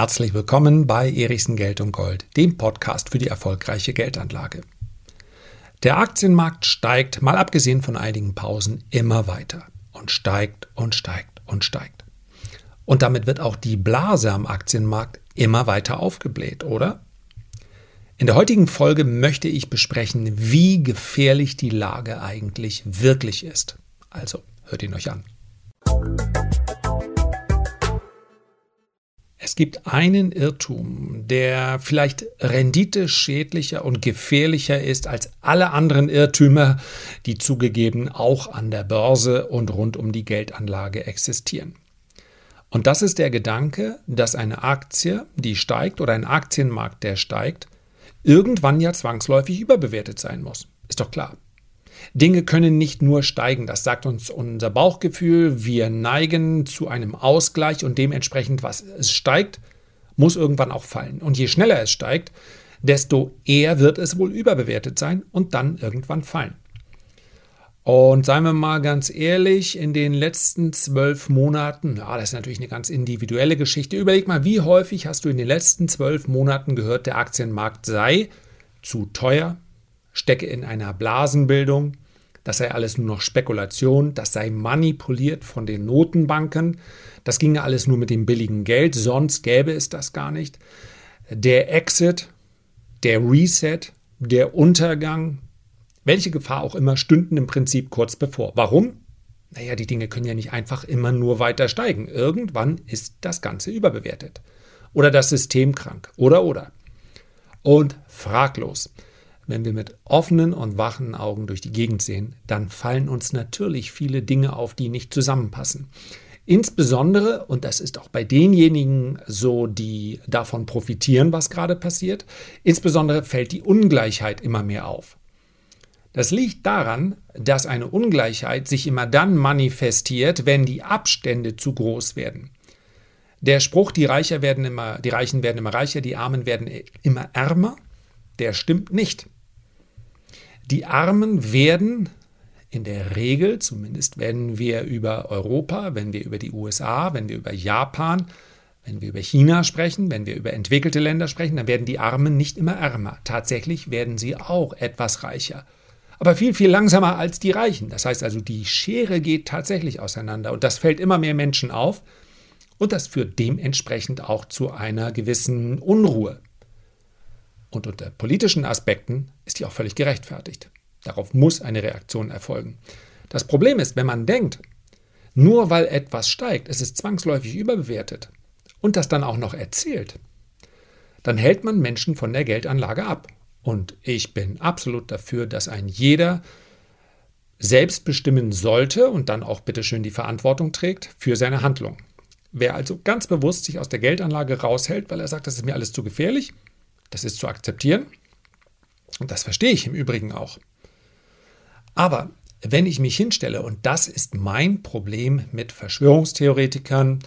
Herzlich willkommen bei Erichsen Geld und Gold, dem Podcast für die erfolgreiche Geldanlage. Der Aktienmarkt steigt, mal abgesehen von einigen Pausen, immer weiter und steigt und steigt und steigt. Und damit wird auch die Blase am Aktienmarkt immer weiter aufgebläht, oder? In der heutigen Folge möchte ich besprechen, wie gefährlich die Lage eigentlich wirklich ist. Also hört ihn euch an. Es gibt einen Irrtum, der vielleicht renditeschädlicher und gefährlicher ist als alle anderen Irrtümer, die zugegeben auch an der Börse und rund um die Geldanlage existieren. Und das ist der Gedanke, dass eine Aktie, die steigt oder ein Aktienmarkt, der steigt, irgendwann ja zwangsläufig überbewertet sein muss. Ist doch klar. Dinge können nicht nur steigen, das sagt uns unser Bauchgefühl. Wir neigen zu einem Ausgleich und dementsprechend, was es steigt, muss irgendwann auch fallen. Und je schneller es steigt, desto eher wird es wohl überbewertet sein und dann irgendwann fallen. Und seien wir mal ganz ehrlich, in den letzten zwölf Monaten, ja, das ist natürlich eine ganz individuelle Geschichte. Überleg mal, wie häufig hast du in den letzten zwölf Monaten gehört, der Aktienmarkt sei zu teuer, stecke in einer Blasenbildung, das sei alles nur noch Spekulation, das sei manipuliert von den Notenbanken, das ginge alles nur mit dem billigen Geld, sonst gäbe es das gar nicht. Der Exit, der Reset, der Untergang, welche Gefahr auch immer, stünden im Prinzip kurz bevor. Warum? Naja, die Dinge können ja nicht einfach immer nur weiter steigen. Irgendwann ist das Ganze überbewertet. Oder das System krank. Oder, oder. Und fraglos wenn wir mit offenen und wachen Augen durch die Gegend sehen, dann fallen uns natürlich viele Dinge auf, die nicht zusammenpassen. Insbesondere, und das ist auch bei denjenigen so, die davon profitieren, was gerade passiert, insbesondere fällt die Ungleichheit immer mehr auf. Das liegt daran, dass eine Ungleichheit sich immer dann manifestiert, wenn die Abstände zu groß werden. Der Spruch, die, Reicher werden immer, die Reichen werden immer reicher, die Armen werden immer ärmer, der stimmt nicht. Die Armen werden in der Regel, zumindest wenn wir über Europa, wenn wir über die USA, wenn wir über Japan, wenn wir über China sprechen, wenn wir über entwickelte Länder sprechen, dann werden die Armen nicht immer ärmer. Tatsächlich werden sie auch etwas reicher. Aber viel, viel langsamer als die Reichen. Das heißt also, die Schere geht tatsächlich auseinander und das fällt immer mehr Menschen auf und das führt dementsprechend auch zu einer gewissen Unruhe. Und unter politischen Aspekten ist die auch völlig gerechtfertigt. Darauf muss eine Reaktion erfolgen. Das Problem ist, wenn man denkt, nur weil etwas steigt, es ist zwangsläufig überbewertet und das dann auch noch erzählt, dann hält man Menschen von der Geldanlage ab. Und ich bin absolut dafür, dass ein jeder selbst bestimmen sollte und dann auch bitteschön die Verantwortung trägt für seine Handlung. Wer also ganz bewusst sich aus der Geldanlage raushält, weil er sagt, das ist mir alles zu gefährlich, das ist zu akzeptieren. Und das verstehe ich im Übrigen auch. Aber wenn ich mich hinstelle, und das ist mein Problem mit Verschwörungstheoretikern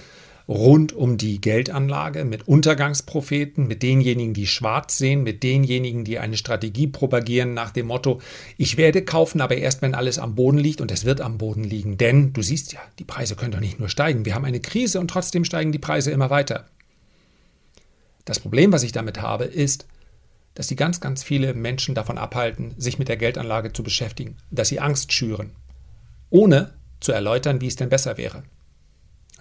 rund um die Geldanlage, mit Untergangspropheten, mit denjenigen, die schwarz sehen, mit denjenigen, die eine Strategie propagieren nach dem Motto, ich werde kaufen, aber erst wenn alles am Boden liegt und es wird am Boden liegen. Denn du siehst ja, die Preise können doch nicht nur steigen. Wir haben eine Krise und trotzdem steigen die Preise immer weiter. Das Problem, was ich damit habe, ist, dass sie ganz, ganz viele Menschen davon abhalten, sich mit der Geldanlage zu beschäftigen, dass sie Angst schüren, ohne zu erläutern, wie es denn besser wäre.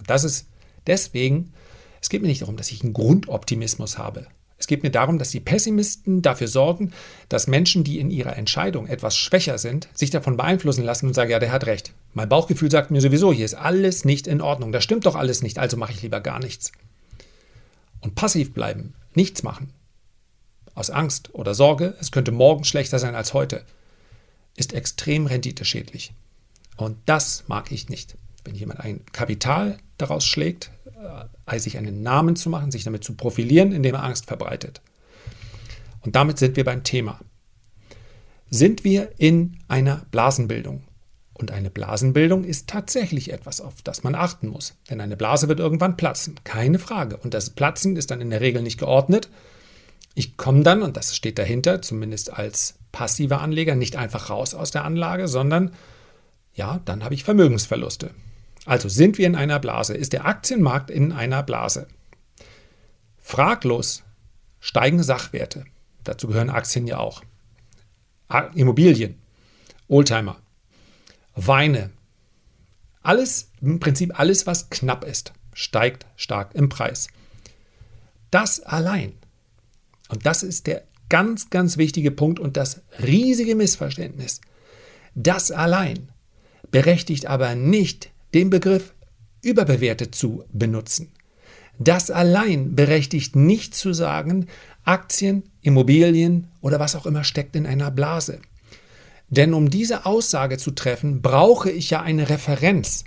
das ist deswegen, es geht mir nicht darum, dass ich einen Grundoptimismus habe. Es geht mir darum, dass die Pessimisten dafür sorgen, dass Menschen, die in ihrer Entscheidung etwas schwächer sind, sich davon beeinflussen lassen und sagen, ja, der hat recht. Mein Bauchgefühl sagt mir sowieso, hier ist alles nicht in Ordnung. Das stimmt doch alles nicht, also mache ich lieber gar nichts und passiv bleiben, nichts machen, aus Angst oder Sorge, es könnte morgen schlechter sein als heute, ist extrem renditeschädlich. Und das mag ich nicht. Wenn jemand ein Kapital daraus schlägt, äh, sich einen Namen zu machen, sich damit zu profilieren, indem er Angst verbreitet. Und damit sind wir beim Thema. Sind wir in einer Blasenbildung? Und eine Blasenbildung ist tatsächlich etwas, auf das man achten muss. Denn eine Blase wird irgendwann platzen, keine Frage. Und das Platzen ist dann in der Regel nicht geordnet. Ich komme dann, und das steht dahinter, zumindest als passiver Anleger, nicht einfach raus aus der Anlage, sondern ja, dann habe ich Vermögensverluste. Also sind wir in einer Blase? Ist der Aktienmarkt in einer Blase? Fraglos steigende Sachwerte. Dazu gehören Aktien ja auch. Immobilien, Oldtimer, Weine. Alles, im Prinzip alles, was knapp ist, steigt stark im Preis. Das allein, und das ist der ganz, ganz wichtige Punkt und das riesige Missverständnis, das allein berechtigt aber nicht, den Begriff überbewertet zu benutzen. Das allein berechtigt nicht zu sagen, Aktien, Immobilien oder was auch immer steckt in einer Blase. Denn um diese Aussage zu treffen, brauche ich ja eine Referenz.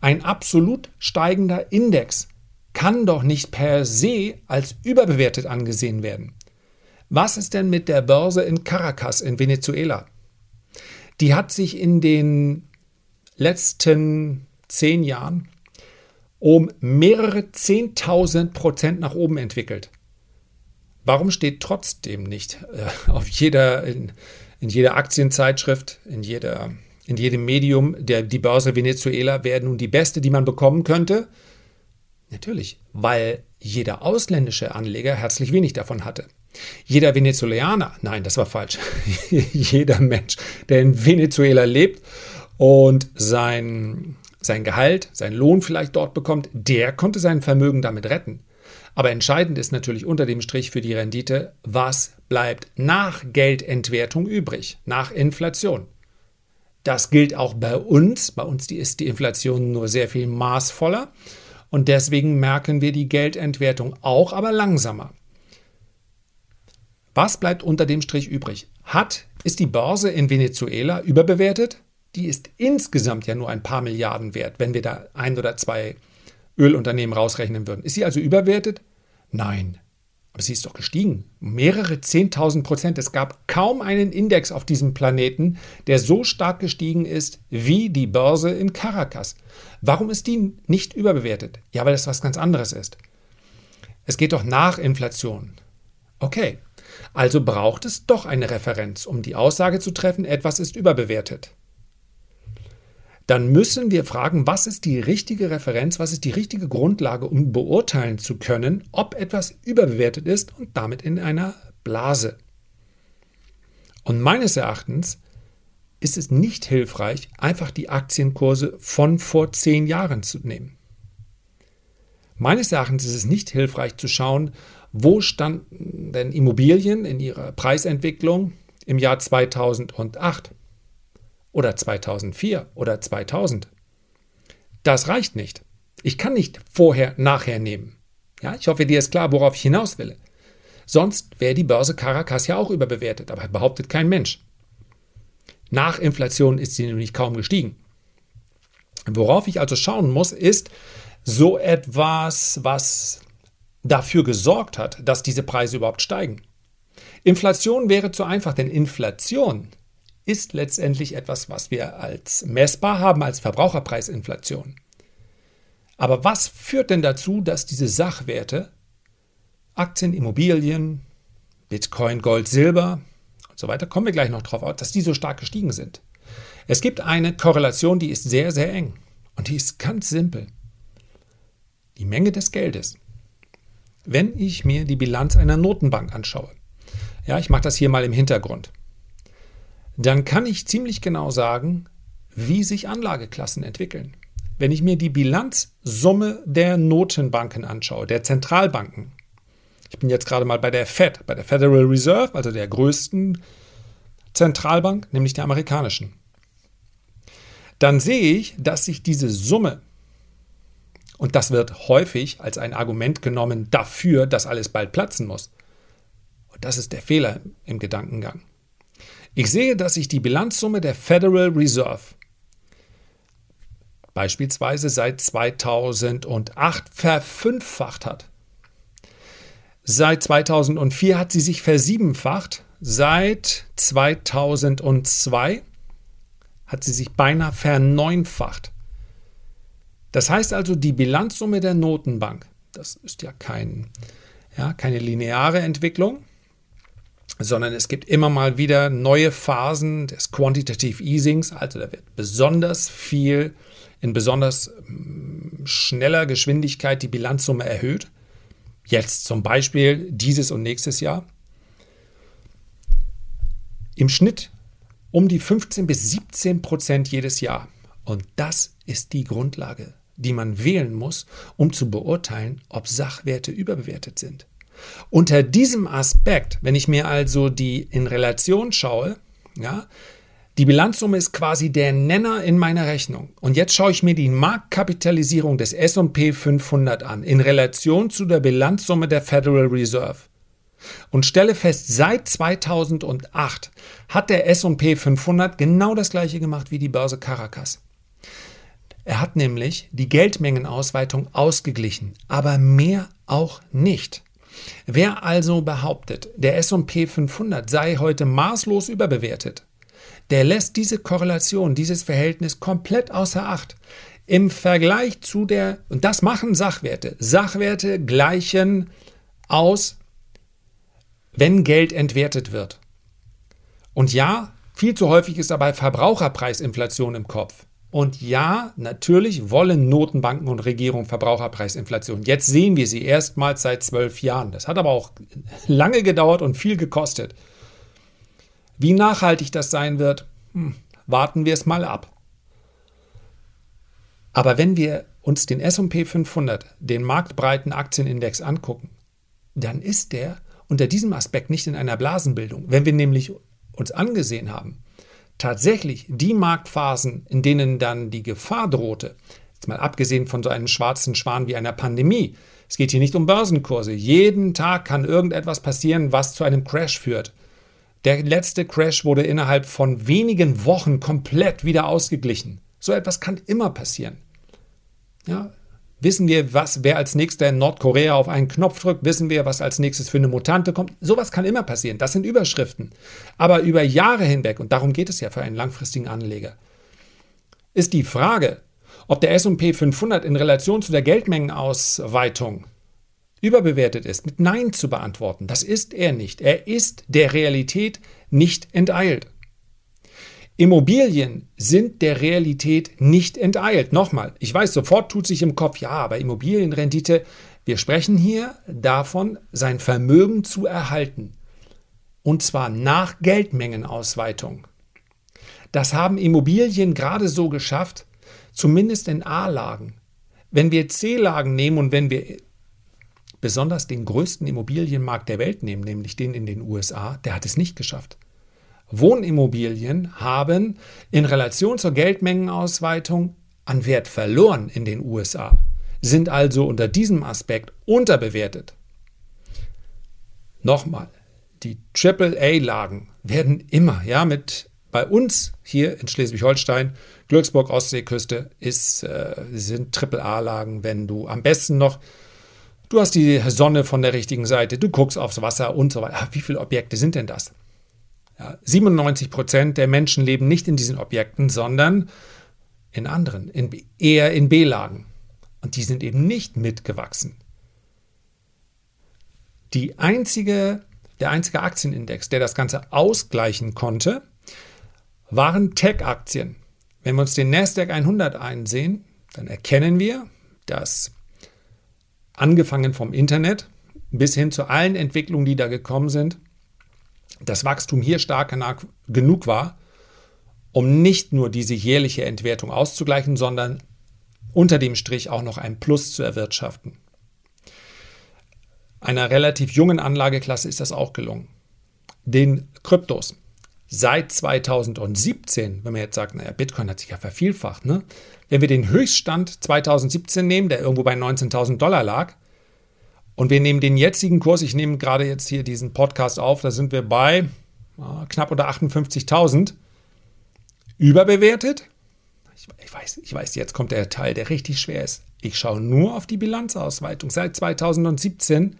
Ein absolut steigender Index kann doch nicht per se als überbewertet angesehen werden. Was ist denn mit der Börse in Caracas in Venezuela? Die hat sich in den letzten zehn Jahren um mehrere Zehntausend Prozent nach oben entwickelt. Warum steht trotzdem nicht äh, auf jeder, in, in, jeder Aktienzeitschrift, in, jeder, in jedem Medium, der, die Börse Venezuela wäre nun die beste, die man bekommen könnte? Natürlich, weil jeder ausländische Anleger herzlich wenig davon hatte. Jeder Venezuelaner, nein, das war falsch. jeder Mensch, der in Venezuela lebt und sein, sein Gehalt, sein Lohn vielleicht dort bekommt, der konnte sein Vermögen damit retten. Aber entscheidend ist natürlich unter dem Strich für die Rendite, was bleibt nach Geldentwertung übrig, nach Inflation. Das gilt auch bei uns. Bei uns ist die Inflation nur sehr viel maßvoller und deswegen merken wir die Geldentwertung auch, aber langsamer. Was bleibt unter dem Strich übrig? Hat, ist die Börse in Venezuela überbewertet? Die ist insgesamt ja nur ein paar Milliarden wert, wenn wir da ein oder zwei Ölunternehmen rausrechnen würden. Ist sie also überwertet? Nein. Aber sie ist doch gestiegen. Mehrere 10.000 Prozent. Es gab kaum einen Index auf diesem Planeten, der so stark gestiegen ist wie die Börse in Caracas. Warum ist die nicht überbewertet? Ja, weil das was ganz anderes ist. Es geht doch nach Inflation. Okay, also braucht es doch eine Referenz, um die Aussage zu treffen, etwas ist überbewertet. Dann müssen wir fragen, was ist die richtige Referenz, was ist die richtige Grundlage, um beurteilen zu können, ob etwas überbewertet ist und damit in einer Blase. Und meines Erachtens ist es nicht hilfreich, einfach die Aktienkurse von vor zehn Jahren zu nehmen. Meines Erachtens ist es nicht hilfreich zu schauen, wo standen denn Immobilien in ihrer Preisentwicklung im Jahr 2008 oder 2004 oder 2000. Das reicht nicht. Ich kann nicht vorher, nachher nehmen. Ja, ich hoffe, dir ist klar, worauf ich hinaus will. Sonst wäre die Börse Caracas ja auch überbewertet, aber behauptet kein Mensch. Nach Inflation ist sie nämlich kaum gestiegen. Worauf ich also schauen muss, ist so etwas, was dafür gesorgt hat, dass diese Preise überhaupt steigen. Inflation wäre zu einfach, denn Inflation ist letztendlich etwas, was wir als messbar haben, als Verbraucherpreisinflation. Aber was führt denn dazu, dass diese Sachwerte, Aktien, Immobilien, Bitcoin, Gold, Silber und so weiter, kommen wir gleich noch drauf, dass die so stark gestiegen sind? Es gibt eine Korrelation, die ist sehr, sehr eng und die ist ganz simpel. Die Menge des Geldes wenn ich mir die Bilanz einer Notenbank anschaue, ja, ich mache das hier mal im Hintergrund, dann kann ich ziemlich genau sagen, wie sich Anlageklassen entwickeln. Wenn ich mir die Bilanzsumme der Notenbanken anschaue, der Zentralbanken, ich bin jetzt gerade mal bei der Fed, bei der Federal Reserve, also der größten Zentralbank, nämlich der amerikanischen, dann sehe ich, dass sich diese Summe und das wird häufig als ein Argument genommen dafür, dass alles bald platzen muss. Und das ist der Fehler im Gedankengang. Ich sehe, dass sich die Bilanzsumme der Federal Reserve beispielsweise seit 2008 verfünffacht hat. Seit 2004 hat sie sich versiebenfacht. Seit 2002 hat sie sich beinahe verneunfacht. Das heißt also, die Bilanzsumme der Notenbank, das ist ja, kein, ja keine lineare Entwicklung, sondern es gibt immer mal wieder neue Phasen des Quantitative Easings, also da wird besonders viel in besonders mm, schneller Geschwindigkeit die Bilanzsumme erhöht. Jetzt zum Beispiel dieses und nächstes Jahr. Im Schnitt um die 15 bis 17 Prozent jedes Jahr. Und das ist die Grundlage, die man wählen muss, um zu beurteilen, ob Sachwerte überbewertet sind. Unter diesem Aspekt, wenn ich mir also die in Relation schaue, ja, die Bilanzsumme ist quasi der Nenner in meiner Rechnung. Und jetzt schaue ich mir die Marktkapitalisierung des S&P 500 an in Relation zu der Bilanzsumme der Federal Reserve und stelle fest, seit 2008 hat der S&P 500 genau das gleiche gemacht wie die Börse Caracas. Er hat nämlich die Geldmengenausweitung ausgeglichen, aber mehr auch nicht. Wer also behauptet, der S&P 500 sei heute maßlos überbewertet, der lässt diese Korrelation, dieses Verhältnis komplett außer Acht. Im Vergleich zu der, und das machen Sachwerte, Sachwerte gleichen aus, wenn Geld entwertet wird. Und ja, viel zu häufig ist dabei Verbraucherpreisinflation im Kopf. Und ja, natürlich wollen Notenbanken und Regierungen Verbraucherpreisinflation. Jetzt sehen wir sie erstmals seit zwölf Jahren. Das hat aber auch lange gedauert und viel gekostet. Wie nachhaltig das sein wird, hm, warten wir es mal ab. Aber wenn wir uns den SP 500, den marktbreiten Aktienindex angucken, dann ist der unter diesem Aspekt nicht in einer Blasenbildung. Wenn wir nämlich uns angesehen haben, tatsächlich die Marktphasen, in denen dann die Gefahr drohte, jetzt mal abgesehen von so einem schwarzen Schwan wie einer Pandemie, es geht hier nicht um Börsenkurse. Jeden Tag kann irgendetwas passieren, was zu einem Crash führt. Der letzte Crash wurde innerhalb von wenigen Wochen komplett wieder ausgeglichen. So etwas kann immer passieren. Ja, wissen wir, was, wer als nächster in Nordkorea auf einen Knopf drückt, wissen wir, was als nächstes für eine Mutante kommt. Sowas kann immer passieren. Das sind Überschriften. Aber über Jahre hinweg, und darum geht es ja für einen langfristigen Anleger, ist die Frage, ob der SP 500 in Relation zu der Geldmengenausweitung überbewertet ist, mit Nein zu beantworten. Das ist er nicht. Er ist der Realität nicht enteilt. Immobilien sind der Realität nicht enteilt. Nochmal, ich weiß, sofort tut sich im Kopf, ja, aber Immobilienrendite, wir sprechen hier davon, sein Vermögen zu erhalten. Und zwar nach Geldmengenausweitung. Das haben Immobilien gerade so geschafft, zumindest in A-Lagen. Wenn wir C-Lagen nehmen und wenn wir besonders den größten Immobilienmarkt der Welt nehmen, nämlich den in den USA, der hat es nicht geschafft. Wohnimmobilien haben in Relation zur Geldmengenausweitung an Wert verloren in den USA, sind also unter diesem Aspekt unterbewertet. Nochmal, die AAA-Lagen werden immer, ja, mit bei uns hier in Schleswig-Holstein, Glücksburg, Ostseeküste, ist, äh, sind AAA-Lagen, wenn du am besten noch Du hast die Sonne von der richtigen Seite, du guckst aufs Wasser und so weiter. Wie viele Objekte sind denn das? Ja, 97 Prozent der Menschen leben nicht in diesen Objekten, sondern in anderen, in, eher in B-Lagen. Und die sind eben nicht mitgewachsen. Die einzige, der einzige Aktienindex, der das Ganze ausgleichen konnte, waren Tech-Aktien. Wenn wir uns den Nasdaq 100 einsehen, dann erkennen wir, dass angefangen vom Internet bis hin zu allen Entwicklungen, die da gekommen sind, das Wachstum hier stark genug war, um nicht nur diese jährliche Entwertung auszugleichen, sondern unter dem Strich auch noch ein Plus zu erwirtschaften. Einer relativ jungen Anlageklasse ist das auch gelungen. Den Kryptos. Seit 2017, wenn man jetzt sagt, naja, Bitcoin hat sich ja vervielfacht, ne? Wenn wir den Höchststand 2017 nehmen, der irgendwo bei 19.000 Dollar lag, und wir nehmen den jetzigen Kurs, ich nehme gerade jetzt hier diesen Podcast auf, da sind wir bei äh, knapp unter 58.000, überbewertet. Ich, ich, weiß, ich weiß, jetzt kommt der Teil, der richtig schwer ist. Ich schaue nur auf die Bilanzausweitung. Seit 2017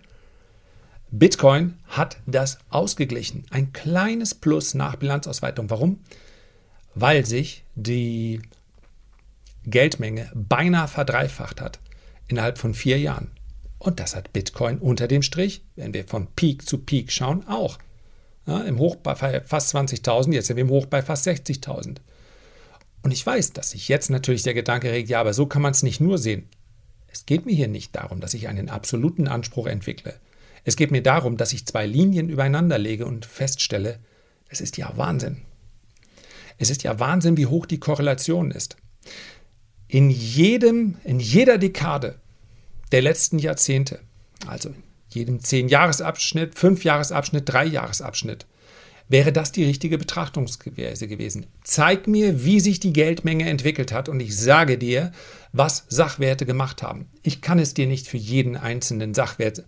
Bitcoin hat das ausgeglichen. Ein kleines Plus nach Bilanzausweitung. Warum? Weil sich die Geldmenge beinahe verdreifacht hat innerhalb von vier Jahren. Und das hat Bitcoin unter dem Strich, wenn wir von Peak zu Peak schauen, auch. Ja, Im Hoch bei fast 20.000, jetzt sind wir im Hoch bei fast 60.000. Und ich weiß, dass sich jetzt natürlich der Gedanke regt, ja, aber so kann man es nicht nur sehen. Es geht mir hier nicht darum, dass ich einen absoluten Anspruch entwickle. Es geht mir darum, dass ich zwei Linien übereinander lege und feststelle, es ist ja Wahnsinn. Es ist ja Wahnsinn, wie hoch die Korrelation ist. In jedem, in jeder Dekade der letzten Jahrzehnte, also in jedem Zehn-Jahres-Abschnitt, Fünf-Jahres-Abschnitt, Drei-Jahres-Abschnitt, wäre das die richtige Betrachtungsweise gewesen. Zeig mir, wie sich die Geldmenge entwickelt hat und ich sage dir, was Sachwerte gemacht haben. Ich kann es dir nicht für jeden einzelnen Sachwert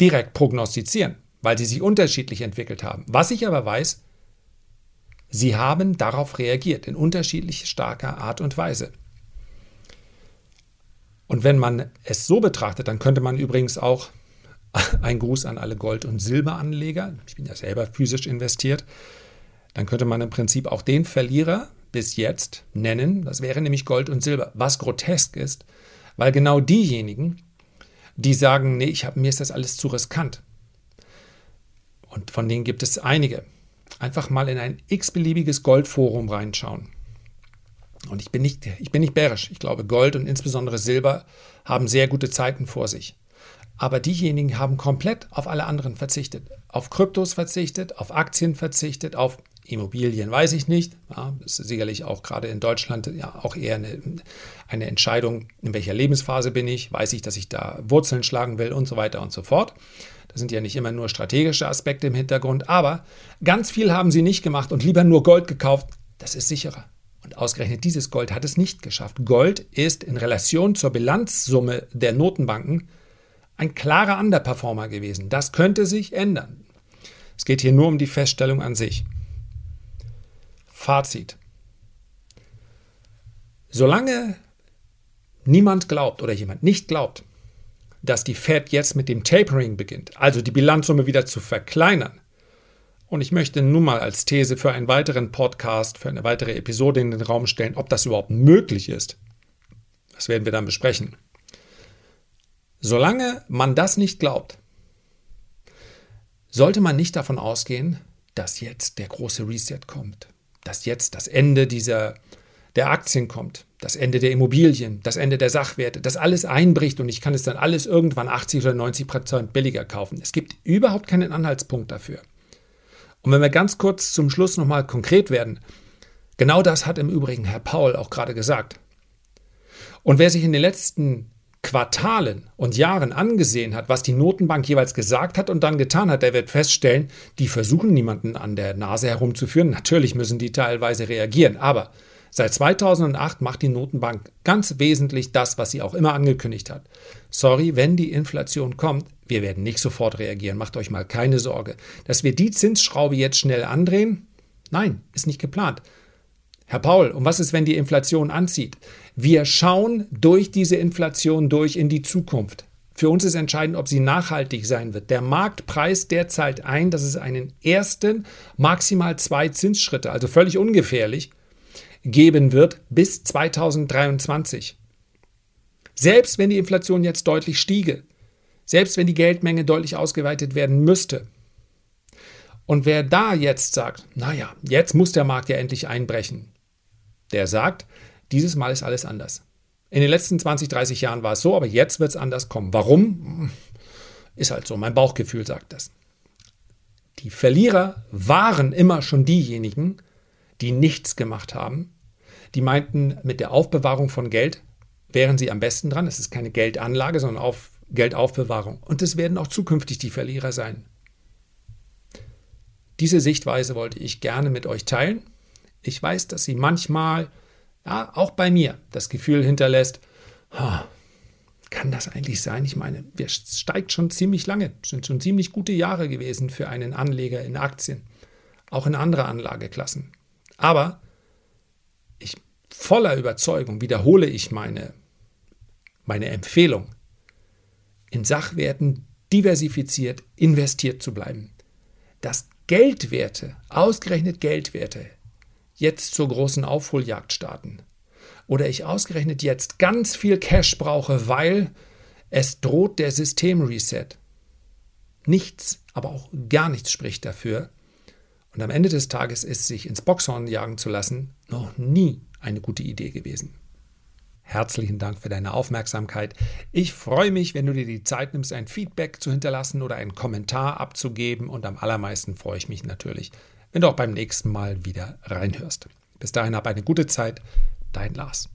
direkt prognostizieren, weil sie sich unterschiedlich entwickelt haben. Was ich aber weiß, sie haben darauf reagiert in unterschiedlich starker Art und Weise. Und wenn man es so betrachtet, dann könnte man übrigens auch ein Gruß an alle Gold- und Silberanleger. Ich bin ja selber physisch investiert. Dann könnte man im Prinzip auch den Verlierer bis jetzt nennen. Das wäre nämlich Gold und Silber. Was grotesk ist, weil genau diejenigen, die sagen, nee, ich hab, mir ist das alles zu riskant. Und von denen gibt es einige. Einfach mal in ein x-beliebiges Goldforum reinschauen. Und ich bin, nicht, ich bin nicht bärisch. Ich glaube, Gold und insbesondere Silber haben sehr gute Zeiten vor sich. Aber diejenigen haben komplett auf alle anderen verzichtet. Auf Kryptos verzichtet, auf Aktien verzichtet, auf Immobilien weiß ich nicht. Ja, ist sicherlich auch gerade in Deutschland ja auch eher eine, eine Entscheidung, in welcher Lebensphase bin ich, weiß ich, dass ich da Wurzeln schlagen will und so weiter und so fort. Da sind ja nicht immer nur strategische Aspekte im Hintergrund, aber ganz viel haben sie nicht gemacht und lieber nur Gold gekauft. Das ist sicherer. Und ausgerechnet dieses Gold hat es nicht geschafft. Gold ist in Relation zur Bilanzsumme der Notenbanken ein klarer Underperformer gewesen. Das könnte sich ändern. Es geht hier nur um die Feststellung an sich. Fazit. Solange niemand glaubt oder jemand nicht glaubt, dass die Fed jetzt mit dem Tapering beginnt, also die Bilanzsumme wieder zu verkleinern, und ich möchte nun mal als These für einen weiteren Podcast, für eine weitere Episode in den Raum stellen, ob das überhaupt möglich ist. Das werden wir dann besprechen. Solange man das nicht glaubt, sollte man nicht davon ausgehen, dass jetzt der große Reset kommt, dass jetzt das Ende dieser der Aktien kommt, das Ende der Immobilien, das Ende der Sachwerte, dass alles einbricht und ich kann es dann alles irgendwann 80 oder 90 Prozent billiger kaufen. Es gibt überhaupt keinen Anhaltspunkt dafür. Und wenn wir ganz kurz zum Schluss nochmal konkret werden, genau das hat im Übrigen Herr Paul auch gerade gesagt. Und wer sich in den letzten Quartalen und Jahren angesehen hat, was die Notenbank jeweils gesagt hat und dann getan hat, der wird feststellen, die versuchen niemanden an der Nase herumzuführen. Natürlich müssen die teilweise reagieren, aber seit 2008 macht die Notenbank ganz wesentlich das, was sie auch immer angekündigt hat. Sorry, wenn die Inflation kommt, wir werden nicht sofort reagieren, macht euch mal keine Sorge. Dass wir die Zinsschraube jetzt schnell andrehen? Nein, ist nicht geplant. Herr Paul, und was ist, wenn die Inflation anzieht? Wir schauen durch diese Inflation durch in die Zukunft. Für uns ist entscheidend, ob sie nachhaltig sein wird. Der Markt preist derzeit ein, dass es einen ersten, maximal zwei Zinsschritte, also völlig ungefährlich, geben wird bis 2023. Selbst wenn die Inflation jetzt deutlich stiege, selbst wenn die Geldmenge deutlich ausgeweitet werden müsste, und wer da jetzt sagt, naja, jetzt muss der Markt ja endlich einbrechen, der sagt, dieses Mal ist alles anders. In den letzten 20, 30 Jahren war es so, aber jetzt wird es anders kommen. Warum? Ist halt so, mein Bauchgefühl sagt das. Die Verlierer waren immer schon diejenigen, die nichts gemacht haben, die meinten, mit der Aufbewahrung von Geld wären sie am besten dran. Es ist keine Geldanlage, sondern auf Geldaufbewahrung. Und es werden auch zukünftig die Verlierer sein. Diese Sichtweise wollte ich gerne mit euch teilen. Ich weiß, dass sie manchmal, ja, auch bei mir, das Gefühl hinterlässt, kann das eigentlich sein? Ich meine, wir steigt schon ziemlich lange, sind schon ziemlich gute Jahre gewesen für einen Anleger in Aktien, auch in andere Anlageklassen. Aber ich voller Überzeugung wiederhole ich meine, meine Empfehlung, in Sachwerten diversifiziert investiert zu bleiben. Dass Geldwerte, ausgerechnet Geldwerte, jetzt zur großen Aufholjagd starten oder ich ausgerechnet jetzt ganz viel Cash brauche, weil es droht der Systemreset. Nichts, aber auch gar nichts spricht dafür. Und am Ende des Tages ist sich ins Boxhorn jagen zu lassen noch nie eine gute Idee gewesen. Herzlichen Dank für deine Aufmerksamkeit. Ich freue mich, wenn du dir die Zeit nimmst, ein Feedback zu hinterlassen oder einen Kommentar abzugeben. Und am allermeisten freue ich mich natürlich, wenn du auch beim nächsten Mal wieder reinhörst. Bis dahin hab eine gute Zeit. Dein Lars.